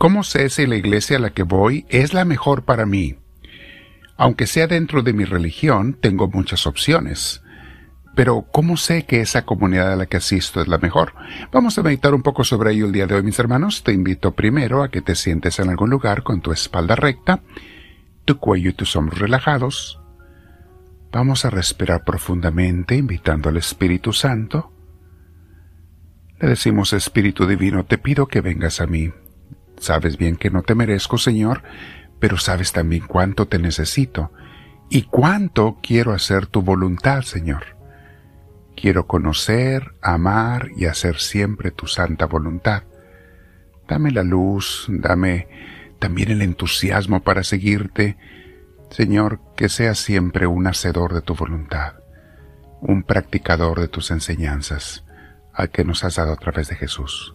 ¿Cómo sé si la iglesia a la que voy es la mejor para mí? Aunque sea dentro de mi religión, tengo muchas opciones. Pero, ¿cómo sé que esa comunidad a la que asisto es la mejor? Vamos a meditar un poco sobre ello el día de hoy, mis hermanos. Te invito primero a que te sientes en algún lugar con tu espalda recta, tu cuello y tus hombros relajados. Vamos a respirar profundamente, invitando al Espíritu Santo. Le decimos, Espíritu Divino, te pido que vengas a mí. Sabes bien que no te merezco, Señor, pero sabes también cuánto te necesito y cuánto quiero hacer tu voluntad, Señor. Quiero conocer, amar y hacer siempre tu santa voluntad. Dame la luz, dame también el entusiasmo para seguirte. Señor, que seas siempre un hacedor de tu voluntad, un practicador de tus enseñanzas, al que nos has dado a través de Jesús.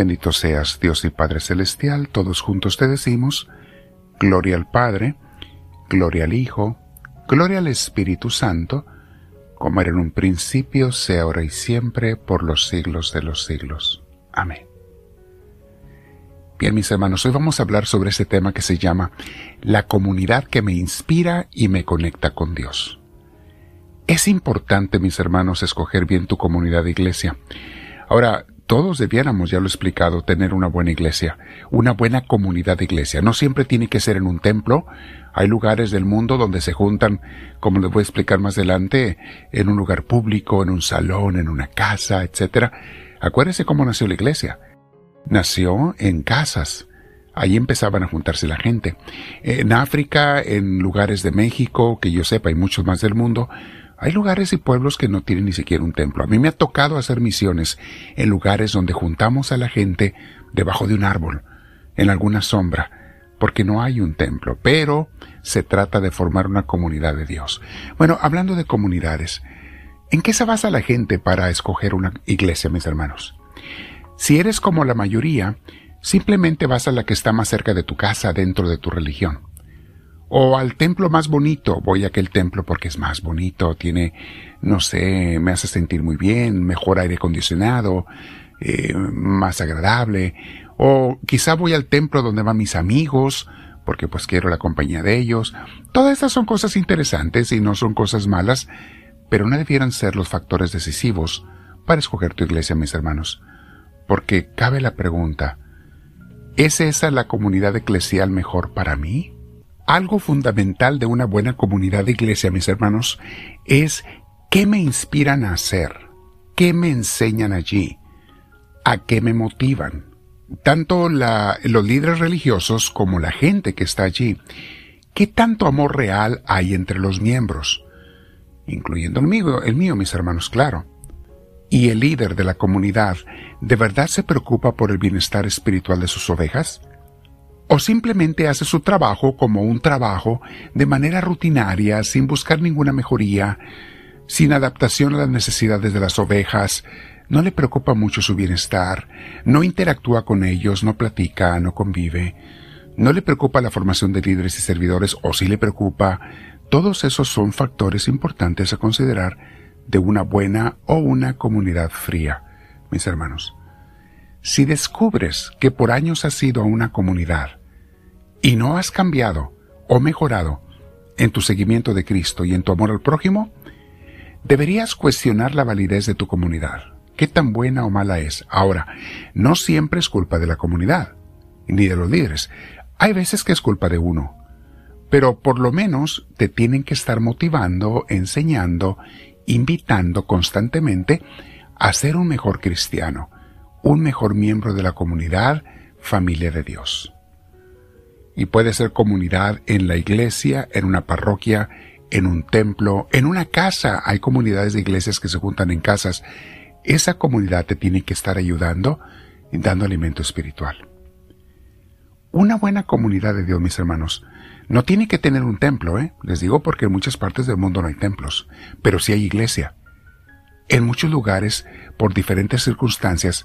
Bendito seas, Dios y Padre Celestial, todos juntos te decimos, Gloria al Padre, Gloria al Hijo, Gloria al Espíritu Santo, como era en un principio, sea ahora y siempre, por los siglos de los siglos. Amén. Bien, mis hermanos, hoy vamos a hablar sobre ese tema que se llama la comunidad que me inspira y me conecta con Dios. Es importante, mis hermanos, escoger bien tu comunidad de iglesia. Ahora, todos debiéramos, ya lo he explicado, tener una buena iglesia, una buena comunidad de iglesia. No siempre tiene que ser en un templo. Hay lugares del mundo donde se juntan, como les voy a explicar más adelante, en un lugar público, en un salón, en una casa, etc. Acuérdese cómo nació la iglesia. Nació en casas. Ahí empezaban a juntarse la gente. En África, en lugares de México, que yo sepa, y muchos más del mundo, hay lugares y pueblos que no tienen ni siquiera un templo. A mí me ha tocado hacer misiones en lugares donde juntamos a la gente debajo de un árbol, en alguna sombra, porque no hay un templo, pero se trata de formar una comunidad de Dios. Bueno, hablando de comunidades, ¿en qué se basa la gente para escoger una iglesia, mis hermanos? Si eres como la mayoría, simplemente vas a la que está más cerca de tu casa dentro de tu religión. O al templo más bonito, voy a aquel templo porque es más bonito, tiene, no sé, me hace sentir muy bien, mejor aire acondicionado, eh, más agradable. O quizá voy al templo donde van mis amigos, porque pues quiero la compañía de ellos. Todas estas son cosas interesantes y no son cosas malas, pero no debieran ser los factores decisivos para escoger tu iglesia, mis hermanos. Porque cabe la pregunta, ¿es esa la comunidad eclesial mejor para mí? Algo fundamental de una buena comunidad de iglesia, mis hermanos, es qué me inspiran a hacer, qué me enseñan allí, a qué me motivan. Tanto los líderes religiosos como la gente que está allí. ¿Qué tanto amor real hay entre los miembros? Incluyendo el mío, el mío, mis hermanos, claro. ¿Y el líder de la comunidad de verdad se preocupa por el bienestar espiritual de sus ovejas? O simplemente hace su trabajo como un trabajo de manera rutinaria, sin buscar ninguna mejoría, sin adaptación a las necesidades de las ovejas, no le preocupa mucho su bienestar, no interactúa con ellos, no platica, no convive, no le preocupa la formación de líderes y servidores, o si le preocupa, todos esos son factores importantes a considerar de una buena o una comunidad fría, mis hermanos. Si descubres que por años has sido una comunidad y no has cambiado o mejorado en tu seguimiento de Cristo y en tu amor al prójimo, deberías cuestionar la validez de tu comunidad. ¿Qué tan buena o mala es? Ahora, no siempre es culpa de la comunidad, ni de los líderes. Hay veces que es culpa de uno. Pero por lo menos te tienen que estar motivando, enseñando, invitando constantemente a ser un mejor cristiano, un mejor miembro de la comunidad, familia de Dios y puede ser comunidad en la iglesia, en una parroquia, en un templo, en una casa. Hay comunidades de iglesias que se juntan en casas. Esa comunidad te tiene que estar ayudando y dando alimento espiritual. Una buena comunidad de Dios, mis hermanos, no tiene que tener un templo, ¿eh? Les digo porque en muchas partes del mundo no hay templos, pero sí hay iglesia. En muchos lugares, por diferentes circunstancias,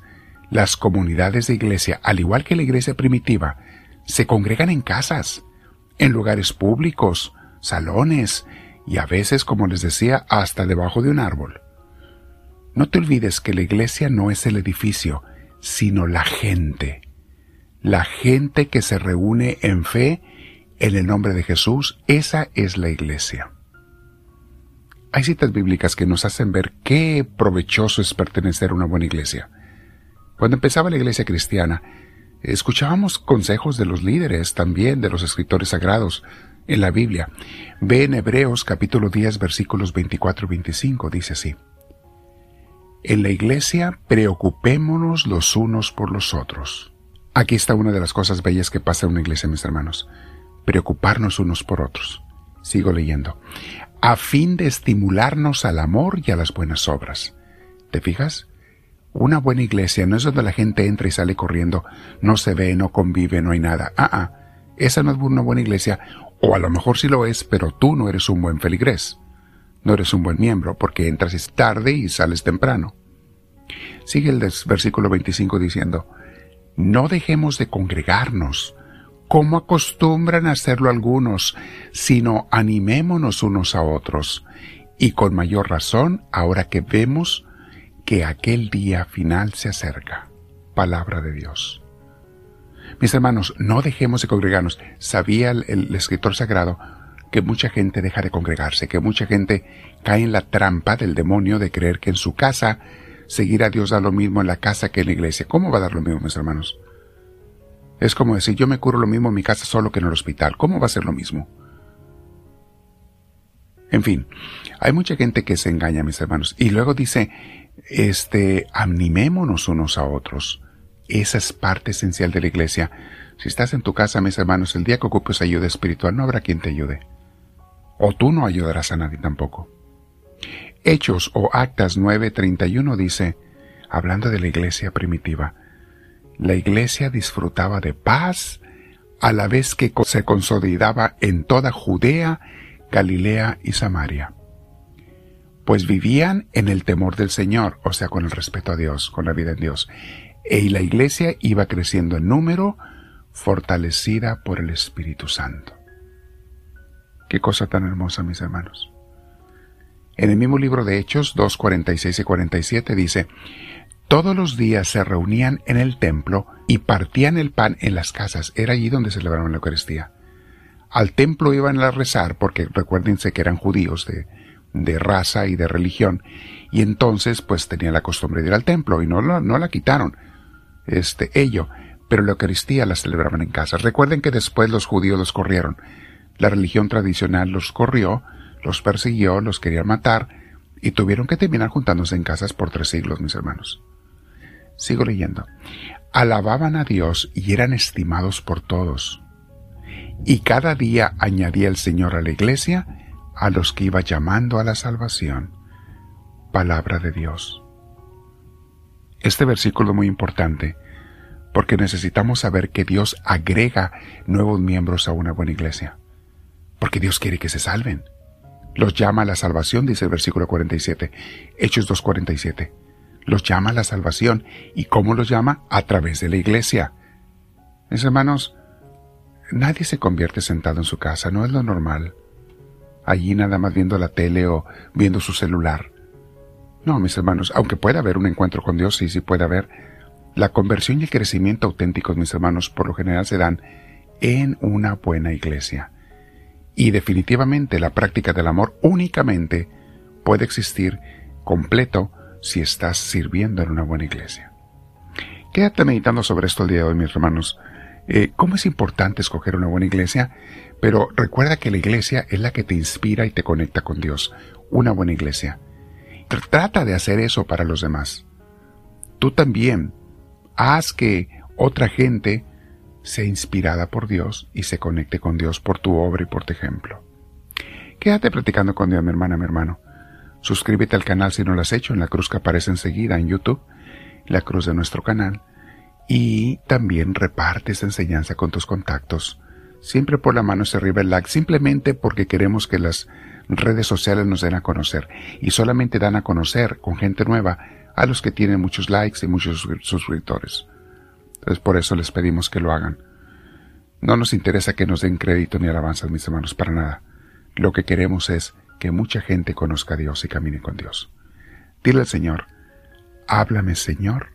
las comunidades de iglesia, al igual que la iglesia primitiva, se congregan en casas, en lugares públicos, salones y a veces, como les decía, hasta debajo de un árbol. No te olvides que la iglesia no es el edificio, sino la gente. La gente que se reúne en fe en el nombre de Jesús, esa es la iglesia. Hay citas bíblicas que nos hacen ver qué provechoso es pertenecer a una buena iglesia. Cuando empezaba la iglesia cristiana, escuchábamos consejos de los líderes, también de los escritores sagrados en la Biblia. Ve en Hebreos capítulo 10 versículos 24 y 25, dice así. En la iglesia preocupémonos los unos por los otros. Aquí está una de las cosas bellas que pasa en una iglesia, mis hermanos. Preocuparnos unos por otros. Sigo leyendo. A fin de estimularnos al amor y a las buenas obras. ¿Te fijas? Una buena iglesia no es donde la gente entra y sale corriendo, no se ve, no convive, no hay nada. Ah, ah, esa no es una buena iglesia, o a lo mejor sí lo es, pero tú no eres un buen feligrés. No eres un buen miembro porque entras tarde y sales temprano. Sigue el versículo 25 diciendo, no dejemos de congregarnos, como acostumbran hacerlo algunos, sino animémonos unos a otros, y con mayor razón ahora que vemos que aquel día final se acerca. Palabra de Dios. Mis hermanos, no dejemos de congregarnos. Sabía el, escritor sagrado que mucha gente deja de congregarse, que mucha gente cae en la trampa del demonio de creer que en su casa seguir a Dios da lo mismo en la casa que en la iglesia. ¿Cómo va a dar lo mismo, mis hermanos? Es como decir, yo me curo lo mismo en mi casa solo que en el hospital. ¿Cómo va a ser lo mismo? En fin, hay mucha gente que se engaña, mis hermanos. Y luego dice, este, animémonos unos a otros. Esa es parte esencial de la iglesia. Si estás en tu casa, mis hermanos, el día que ocupes ayuda espiritual, no habrá quien te ayude. O tú no ayudarás a nadie tampoco. Hechos o Actas 9:31 dice, hablando de la iglesia primitiva, la iglesia disfrutaba de paz a la vez que se consolidaba en toda Judea, Galilea y Samaria pues vivían en el temor del Señor, o sea, con el respeto a Dios, con la vida en Dios. Y la iglesia iba creciendo en número, fortalecida por el Espíritu Santo. Qué cosa tan hermosa, mis hermanos. En el mismo libro de Hechos 2, 46 y 47 dice, todos los días se reunían en el templo y partían el pan en las casas. Era allí donde celebraban la Eucaristía. Al templo iban a rezar porque recuérdense que eran judíos de, de raza y de religión, y entonces pues tenía la costumbre de ir al templo y no, no la quitaron, este, ello, pero la Eucaristía la celebraban en casa. Recuerden que después los judíos los corrieron, la religión tradicional los corrió, los persiguió, los quería matar, y tuvieron que terminar juntándose en casas por tres siglos, mis hermanos. Sigo leyendo. Alababan a Dios y eran estimados por todos. Y cada día añadía el Señor a la iglesia a los que iba llamando a la salvación. Palabra de Dios. Este versículo es muy importante porque necesitamos saber que Dios agrega nuevos miembros a una buena iglesia. Porque Dios quiere que se salven. Los llama a la salvación, dice el versículo 47, Hechos 2.47. Los llama a la salvación. ¿Y cómo los llama? A través de la iglesia. Mis hermanos, nadie se convierte sentado en su casa, no es lo normal allí nada más viendo la tele o viendo su celular. No, mis hermanos, aunque pueda haber un encuentro con Dios, sí, sí puede haber, la conversión y el crecimiento auténticos, mis hermanos, por lo general se dan en una buena iglesia. Y definitivamente la práctica del amor únicamente puede existir completo si estás sirviendo en una buena iglesia. Quédate meditando sobre esto el día de hoy, mis hermanos. Eh, ¿Cómo es importante escoger una buena iglesia? Pero recuerda que la iglesia es la que te inspira y te conecta con Dios. Una buena iglesia. Trata de hacer eso para los demás. Tú también haz que otra gente sea inspirada por Dios y se conecte con Dios por tu obra y por tu ejemplo. Quédate platicando con Dios, mi hermana, mi hermano. Suscríbete al canal si no lo has hecho en la cruz que aparece enseguida en YouTube, la cruz de nuestro canal y también reparte esa enseñanza con tus contactos. Siempre por la mano se arriba el like, simplemente porque queremos que las redes sociales nos den a conocer. Y solamente dan a conocer con gente nueva a los que tienen muchos likes y muchos suscriptores. Entonces por eso les pedimos que lo hagan. No nos interesa que nos den crédito ni alabanzas, mis hermanos, para nada. Lo que queremos es que mucha gente conozca a Dios y camine con Dios. Dile al Señor, háblame Señor,